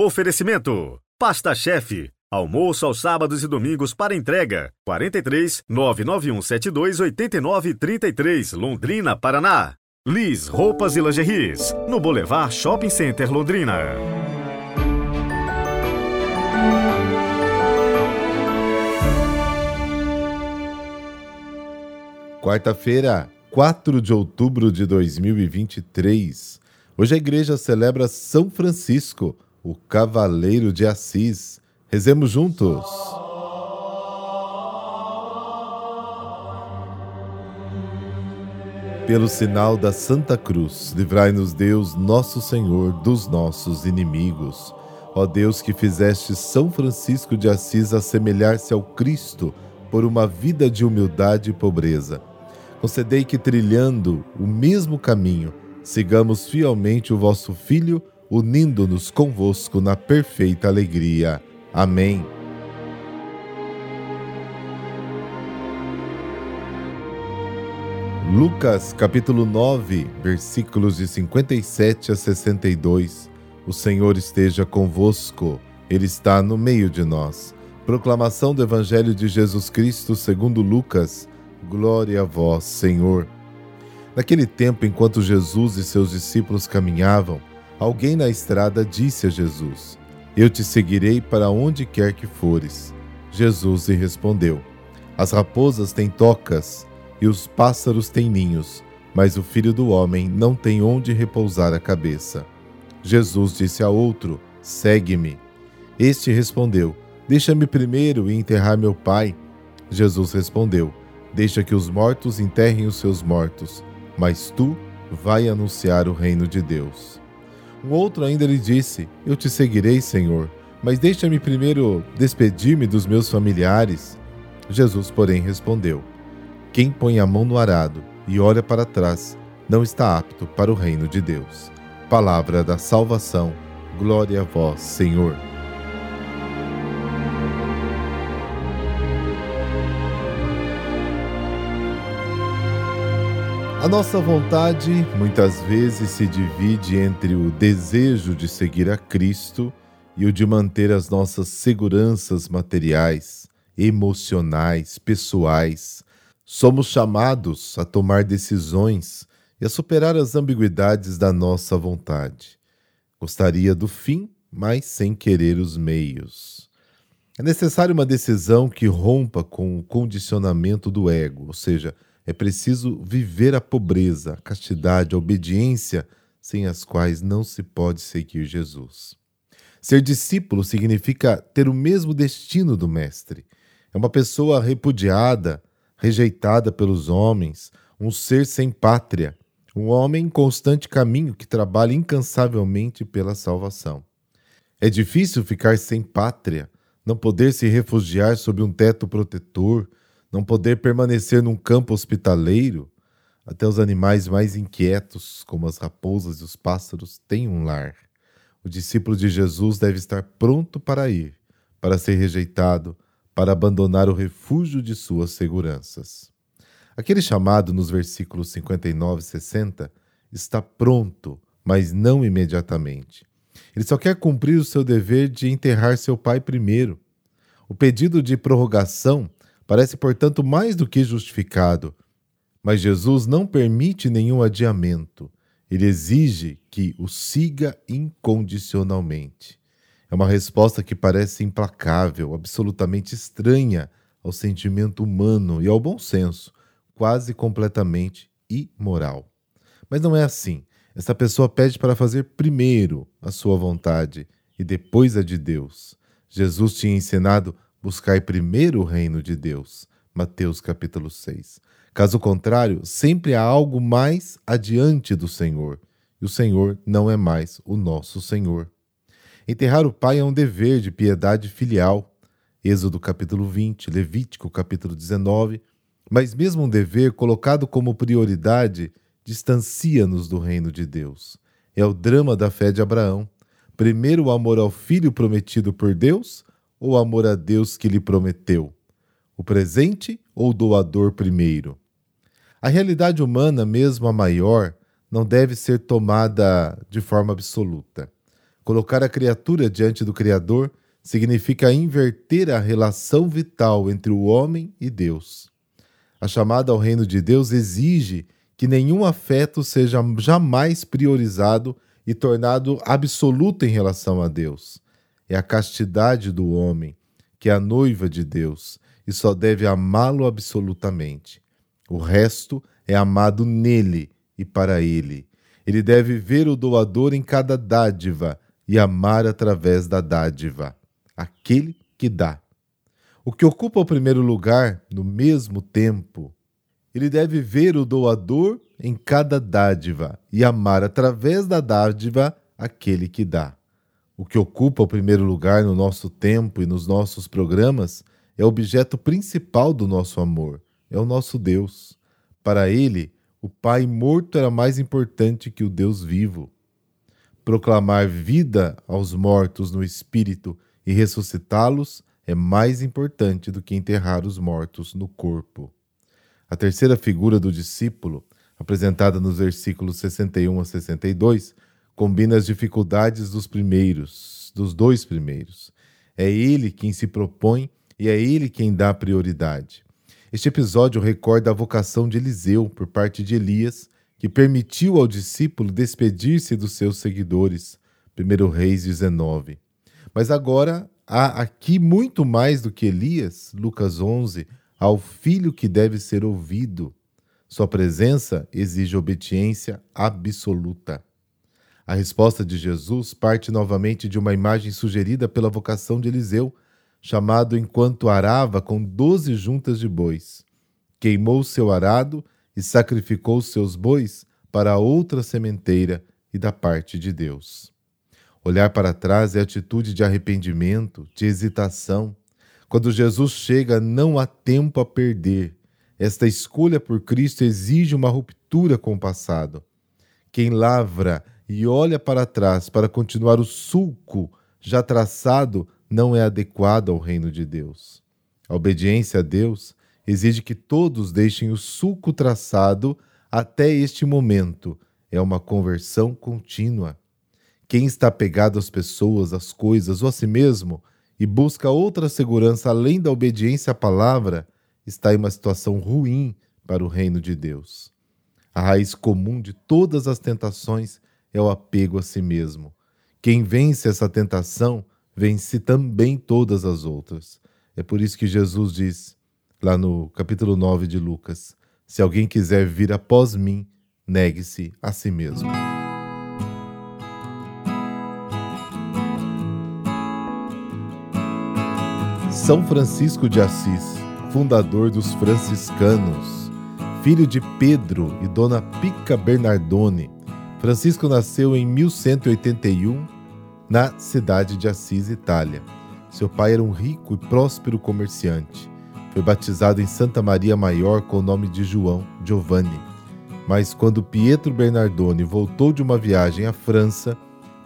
Oferecimento: Pasta Chefe. Almoço aos sábados e domingos para entrega. 43 99172 8933, Londrina, Paraná. Liz Roupas e Lingeries, no Boulevard Shopping Center, Londrina. Quarta-feira, 4 de outubro de 2023. Hoje a igreja celebra São Francisco, o Cavaleiro de Assis. Rezemos juntos. Pelo sinal da Santa Cruz, livrai-nos Deus, nosso Senhor, dos nossos inimigos. Ó Deus que fizeste São Francisco de Assis assemelhar-se ao Cristo por uma vida de humildade e pobreza. Concedei que, trilhando o mesmo caminho, sigamos fielmente o vosso Filho, unindo-nos convosco na perfeita alegria. Amém. Lucas capítulo 9, versículos de 57 a 62. O Senhor esteja convosco, Ele está no meio de nós. Proclamação do Evangelho de Jesus Cristo segundo Lucas. Glória a vós, Senhor. Naquele tempo, enquanto Jesus e seus discípulos caminhavam, alguém na estrada disse a Jesus: Eu te seguirei para onde quer que fores. Jesus lhe respondeu: As raposas têm tocas e os pássaros têm ninhos, mas o filho do homem não tem onde repousar a cabeça. Jesus disse a outro: Segue-me. Este respondeu: Deixa-me primeiro enterrar meu pai. Jesus respondeu: Deixa que os mortos enterrem os seus mortos, mas tu vai anunciar o reino de Deus. Um outro ainda lhe disse: Eu te seguirei, Senhor, mas deixa-me primeiro despedir-me dos meus familiares. Jesus, porém, respondeu: quem põe a mão no arado e olha para trás não está apto para o reino de Deus. Palavra da salvação. Glória a vós, Senhor. A nossa vontade muitas vezes se divide entre o desejo de seguir a Cristo e o de manter as nossas seguranças materiais, emocionais, pessoais, Somos chamados a tomar decisões e a superar as ambiguidades da nossa vontade. Gostaria do fim, mas sem querer os meios. É necessária uma decisão que rompa com o condicionamento do ego, ou seja, é preciso viver a pobreza, a castidade, a obediência, sem as quais não se pode seguir Jesus. Ser discípulo significa ter o mesmo destino do Mestre. É uma pessoa repudiada, rejeitada pelos homens, um ser sem pátria, um homem em constante caminho que trabalha incansavelmente pela salvação. É difícil ficar sem pátria, não poder se refugiar sob um teto protetor, não poder permanecer num campo hospitaleiro. Até os animais mais inquietos, como as raposas e os pássaros, têm um lar. O discípulo de Jesus deve estar pronto para ir, para ser rejeitado, para abandonar o refúgio de suas seguranças. Aquele chamado nos versículos 59 e 60 está pronto, mas não imediatamente. Ele só quer cumprir o seu dever de enterrar seu pai primeiro. O pedido de prorrogação parece, portanto, mais do que justificado, mas Jesus não permite nenhum adiamento. Ele exige que o siga incondicionalmente. É uma resposta que parece implacável, absolutamente estranha ao sentimento humano e ao bom senso, quase completamente imoral. Mas não é assim. Essa pessoa pede para fazer primeiro a sua vontade e depois a de Deus. Jesus tinha ensinado buscar primeiro o reino de Deus. Mateus capítulo 6. Caso contrário, sempre há algo mais adiante do Senhor, e o Senhor não é mais o nosso Senhor. Enterrar o pai é um dever de piedade filial. Êxodo capítulo 20, Levítico capítulo 19. Mas mesmo um dever colocado como prioridade distancia-nos do reino de Deus. É o drama da fé de Abraão. Primeiro o amor ao filho prometido por Deus ou amor a Deus que lhe prometeu? O presente ou o doador primeiro? A realidade humana, mesmo a maior, não deve ser tomada de forma absoluta. Colocar a criatura diante do Criador significa inverter a relação vital entre o homem e Deus. A chamada ao reino de Deus exige que nenhum afeto seja jamais priorizado e tornado absoluto em relação a Deus. É a castidade do homem, que é a noiva de Deus, e só deve amá-lo absolutamente. O resto é amado nele e para ele. Ele deve ver o doador em cada dádiva e amar através da dádiva, aquele que dá. O que ocupa o primeiro lugar no mesmo tempo ele deve ver o doador em cada dádiva e amar através da dádiva aquele que dá. O que ocupa o primeiro lugar no nosso tempo e nos nossos programas é o objeto principal do nosso amor, é o nosso Deus. Para ele, o Pai morto era mais importante que o Deus vivo. Proclamar vida aos mortos no espírito e ressuscitá-los é mais importante do que enterrar os mortos no corpo. A terceira figura do discípulo, apresentada nos versículos 61 a 62, combina as dificuldades dos primeiros, dos dois primeiros. É ele quem se propõe e é ele quem dá prioridade. Este episódio recorda a vocação de Eliseu por parte de Elias, que permitiu ao discípulo despedir-se dos seus seguidores. 1 Reis 19. Mas agora há aqui muito mais do que Elias, Lucas 11, ao filho que deve ser ouvido. Sua presença exige obediência absoluta. A resposta de Jesus parte novamente de uma imagem sugerida pela vocação de Eliseu, chamado enquanto arava com doze juntas de bois. Queimou seu arado e sacrificou seus bois para outra sementeira e da parte de Deus. Olhar para trás é atitude de arrependimento, de hesitação, quando Jesus chega, não há tempo a perder. Esta escolha por Cristo exige uma ruptura com o passado. Quem lavra e olha para trás para continuar o sulco já traçado não é adequado ao reino de Deus. A obediência a Deus exige que todos deixem o sulco traçado até este momento. É uma conversão contínua. Quem está pegado às pessoas, às coisas ou a si mesmo e busca outra segurança além da obediência à palavra, está em uma situação ruim para o reino de Deus. A raiz comum de todas as tentações é o apego a si mesmo. Quem vence essa tentação, vence também todas as outras. É por isso que Jesus diz, lá no capítulo 9 de Lucas: Se alguém quiser vir após mim, negue-se a si mesmo. São Francisco de Assis, fundador dos franciscanos, filho de Pedro e Dona Pica Bernardone, Francisco nasceu em 1181 na cidade de Assis, Itália. Seu pai era um rico e próspero comerciante. Foi batizado em Santa Maria Maior com o nome de João Giovanni. Mas quando Pietro Bernardone voltou de uma viagem à França,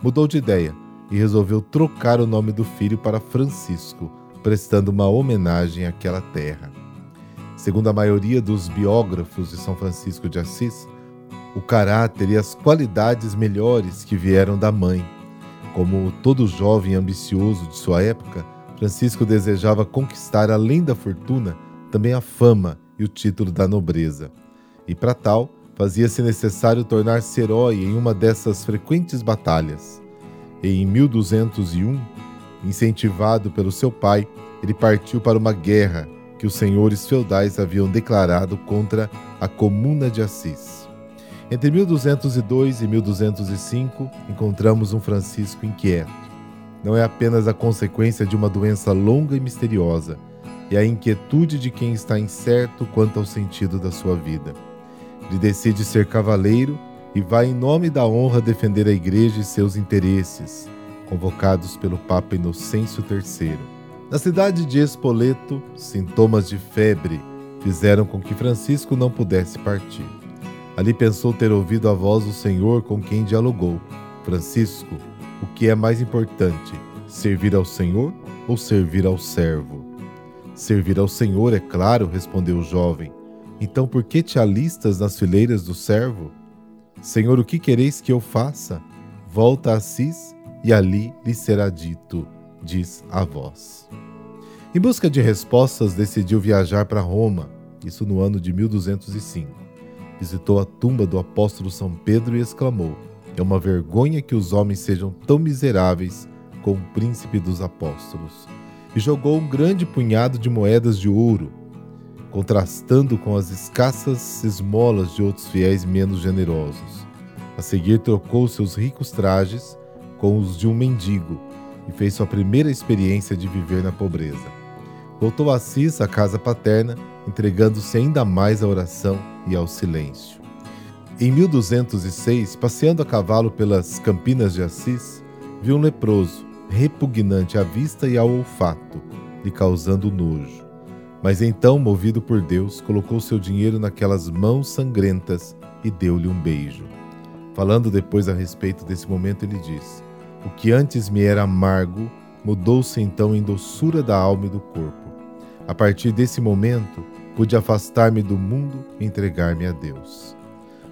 mudou de ideia e resolveu trocar o nome do filho para Francisco prestando uma homenagem àquela terra. Segundo a maioria dos biógrafos de São Francisco de Assis, o caráter e as qualidades melhores que vieram da mãe. Como todo jovem ambicioso de sua época, Francisco desejava conquistar, além da fortuna, também a fama e o título da nobreza. E para tal, fazia-se necessário tornar-se herói em uma dessas frequentes batalhas. E em 1201, Incentivado pelo seu pai, ele partiu para uma guerra que os senhores feudais haviam declarado contra a Comuna de Assis. Entre 1202 e 1205, encontramos um Francisco inquieto. Não é apenas a consequência de uma doença longa e misteriosa, é a inquietude de quem está incerto quanto ao sentido da sua vida. Ele decide ser cavaleiro e vai, em nome da honra, defender a igreja e seus interesses convocados pelo Papa Inocêncio III. Na cidade de Espoleto, sintomas de febre fizeram com que Francisco não pudesse partir. Ali pensou ter ouvido a voz do Senhor com quem dialogou: Francisco, o que é mais importante, servir ao Senhor ou servir ao servo? Servir ao Senhor, é claro, respondeu o jovem. Então por que te alistas nas fileiras do servo? Senhor, o que quereis que eu faça? Volta a Assis e ali lhe será dito, diz a voz. Em busca de respostas, decidiu viajar para Roma, isso no ano de 1205. Visitou a tumba do apóstolo São Pedro e exclamou: É uma vergonha que os homens sejam tão miseráveis com o príncipe dos apóstolos. E jogou um grande punhado de moedas de ouro, contrastando com as escassas esmolas de outros fiéis menos generosos. A seguir, trocou seus ricos trajes com os de um mendigo e fez sua primeira experiência de viver na pobreza. Voltou a Assis, a casa paterna, entregando-se ainda mais à oração e ao silêncio. Em 1206, passeando a cavalo pelas campinas de Assis, viu um leproso, repugnante à vista e ao olfato, lhe causando nojo. Mas então, movido por Deus, colocou seu dinheiro naquelas mãos sangrentas e deu-lhe um beijo. Falando depois a respeito desse momento, ele disse: o que antes me era amargo mudou-se então em doçura da alma e do corpo. A partir desse momento, pude afastar-me do mundo e entregar-me a Deus.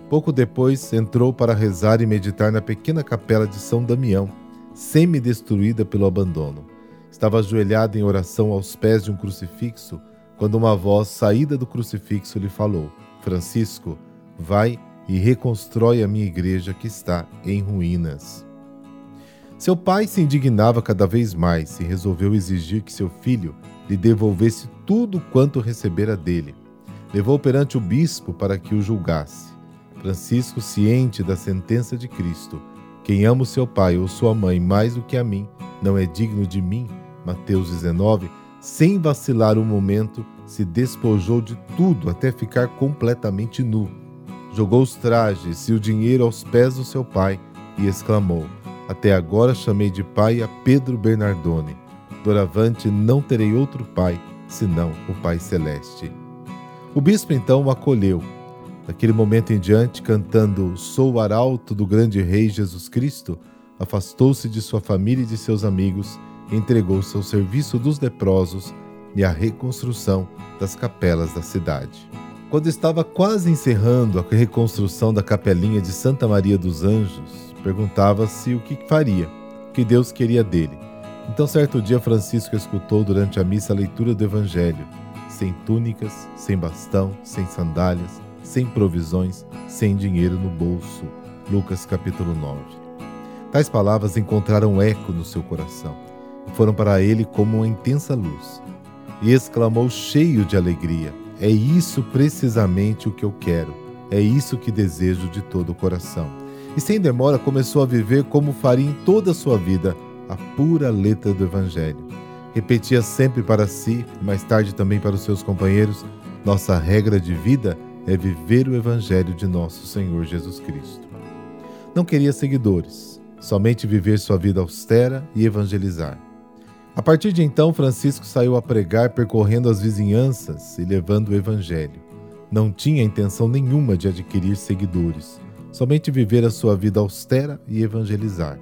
Pouco depois, entrou para rezar e meditar na pequena capela de São Damião, semi-destruída pelo abandono. Estava ajoelhado em oração aos pés de um crucifixo, quando uma voz saída do crucifixo lhe falou: Francisco, vai e reconstrói a minha igreja que está em ruínas. Seu pai se indignava cada vez mais e resolveu exigir que seu filho lhe devolvesse tudo quanto recebera dele. Levou perante o bispo para que o julgasse. Francisco, ciente da sentença de Cristo, quem ama o seu pai ou sua mãe mais do que a mim, não é digno de mim, Mateus 19, sem vacilar um momento, se despojou de tudo até ficar completamente nu. Jogou os trajes e o dinheiro aos pés do seu pai e exclamou: até agora chamei de pai a Pedro Bernardone. Doravante não terei outro pai, senão o Pai Celeste. O bispo então o acolheu. Daquele momento em diante, cantando Sou o arauto do grande rei Jesus Cristo, afastou-se de sua família e de seus amigos e entregou-se ao serviço dos leprosos e à reconstrução das capelas da cidade. Quando estava quase encerrando a reconstrução da capelinha de Santa Maria dos Anjos, Perguntava-se o que faria, o que Deus queria dele. Então, certo dia, Francisco escutou durante a missa a leitura do Evangelho, sem túnicas, sem bastão, sem sandálias, sem provisões, sem dinheiro no bolso. Lucas capítulo 9. Tais palavras encontraram eco no seu coração e foram para ele como uma intensa luz. E exclamou cheio de alegria: É isso precisamente o que eu quero, é isso que desejo de todo o coração e sem demora começou a viver como faria em toda a sua vida a pura letra do Evangelho. Repetia sempre para si mais tarde também para os seus companheiros: nossa regra de vida é viver o Evangelho de nosso Senhor Jesus Cristo. Não queria seguidores, somente viver sua vida austera e evangelizar. A partir de então, Francisco saiu a pregar percorrendo as vizinhanças e levando o Evangelho. Não tinha intenção nenhuma de adquirir seguidores somente viver a sua vida austera e evangelizar.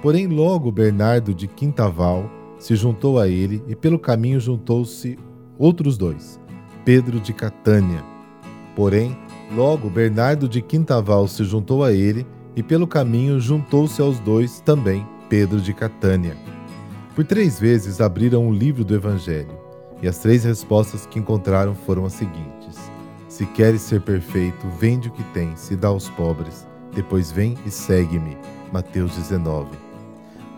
Porém, logo Bernardo de Quintaval se juntou a ele e pelo caminho juntou-se outros dois, Pedro de Catânia. Porém, logo Bernardo de Quintaval se juntou a ele e pelo caminho juntou-se aos dois também Pedro de Catânia. Por três vezes abriram o livro do Evangelho, e as três respostas que encontraram foram as seguintes: se queres ser perfeito, vende o que tens e dá aos pobres. Depois vem e segue-me. Mateus 19.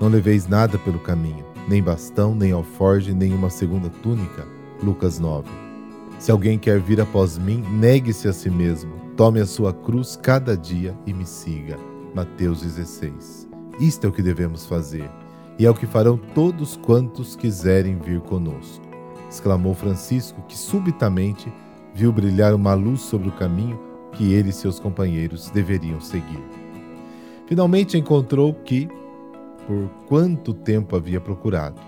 Não leveis nada pelo caminho, nem bastão, nem alforge, nem uma segunda túnica. Lucas 9. Se alguém quer vir após mim, negue-se a si mesmo, tome a sua cruz cada dia e me siga. Mateus 16. Isto é o que devemos fazer, e é o que farão todos quantos quiserem vir conosco. Exclamou Francisco, que subitamente viu brilhar uma luz sobre o caminho que ele e seus companheiros deveriam seguir. Finalmente encontrou que, por quanto tempo havia procurado.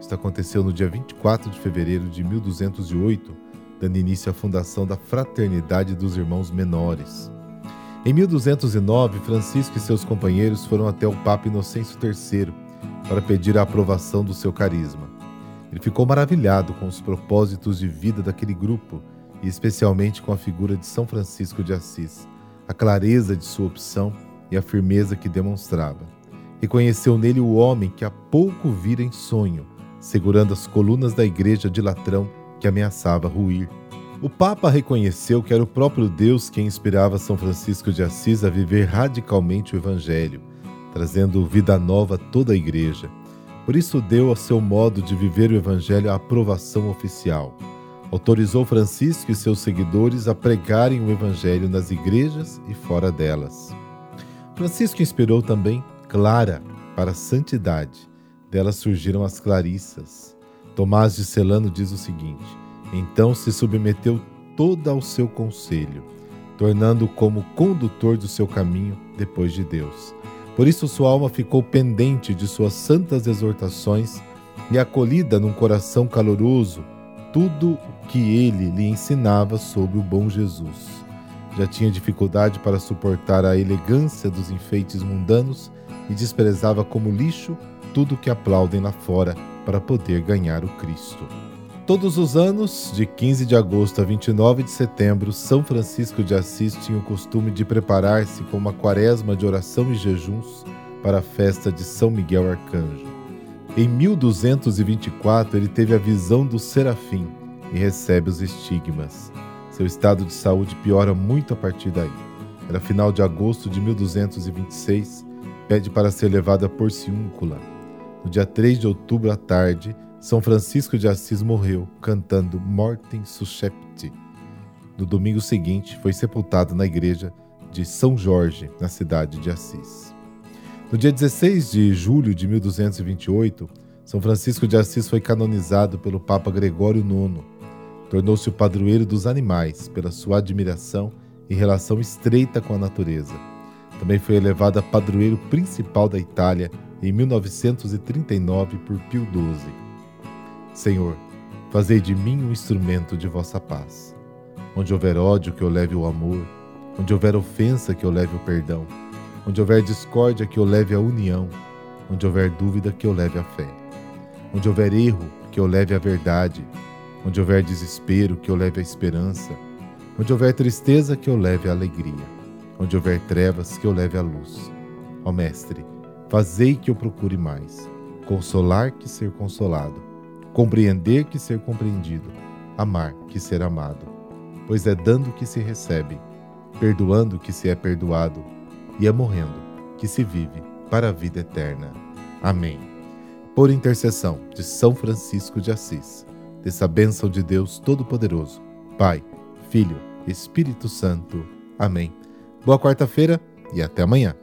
Isto aconteceu no dia 24 de fevereiro de 1208, dando início à fundação da Fraternidade dos Irmãos Menores. Em 1209, Francisco e seus companheiros foram até o Papa Inocêncio III para pedir a aprovação do seu carisma. Ele ficou maravilhado com os propósitos de vida daquele grupo e especialmente com a figura de São Francisco de Assis, a clareza de sua opção e a firmeza que demonstrava. Reconheceu nele o homem que há pouco vira em sonho, segurando as colunas da igreja de latrão que ameaçava ruir. O Papa reconheceu que era o próprio Deus quem inspirava São Francisco de Assis a viver radicalmente o Evangelho, trazendo vida nova a toda a igreja. Por isso deu ao seu modo de viver o Evangelho a aprovação oficial. Autorizou Francisco e seus seguidores a pregarem o Evangelho nas igrejas e fora delas. Francisco inspirou também Clara para a santidade. Dela surgiram as Clarissas. Tomás de Celano diz o seguinte: Então se submeteu toda ao seu conselho, tornando-o como condutor do seu caminho depois de Deus. Por isso sua alma ficou pendente de suas santas exortações e acolhida num coração caloroso tudo o que ele lhe ensinava sobre o bom Jesus. Já tinha dificuldade para suportar a elegância dos enfeites mundanos e desprezava como lixo tudo que aplaudem lá fora para poder ganhar o Cristo. Todos os anos, de 15 de agosto a 29 de setembro, São Francisco de Assis tinha o costume de preparar-se com uma quaresma de oração e jejuns para a festa de São Miguel Arcanjo. Em 1224, ele teve a visão do serafim e recebe os estigmas. Seu estado de saúde piora muito a partir daí. Era final de agosto de 1226, pede para ser levado a Porciúncula. No dia 3 de outubro à tarde, São Francisco de Assis morreu cantando Mortem Suscepti. No domingo seguinte, foi sepultado na igreja de São Jorge, na cidade de Assis. No dia 16 de julho de 1228, São Francisco de Assis foi canonizado pelo Papa Gregório IX. Tornou-se o padroeiro dos animais pela sua admiração e relação estreita com a natureza. Também foi elevado a padroeiro principal da Itália em 1939 por Pio XII. Senhor, fazei de mim um instrumento de vossa paz. Onde houver ódio, que eu leve o amor. Onde houver ofensa, que eu leve o perdão. Onde houver discórdia, que eu leve a união. Onde houver dúvida, que eu leve a fé. Onde houver erro, que eu leve a verdade. Onde houver desespero, que eu leve a esperança. Onde houver tristeza, que eu leve a alegria Onde houver trevas, que eu leve a luz. Ó Mestre, fazei que eu procure mais. Consolar que ser consolado. Compreender que ser compreendido. Amar que ser amado. Pois é dando que se recebe, perdoando que se é perdoado, e é morrendo que se vive para a vida eterna. Amém. Por intercessão de São Francisco de Assis, dessa bênção de Deus Todo-Poderoso, Pai, Filho, Espírito Santo. Amém Boa quarta-feira e até amanhã.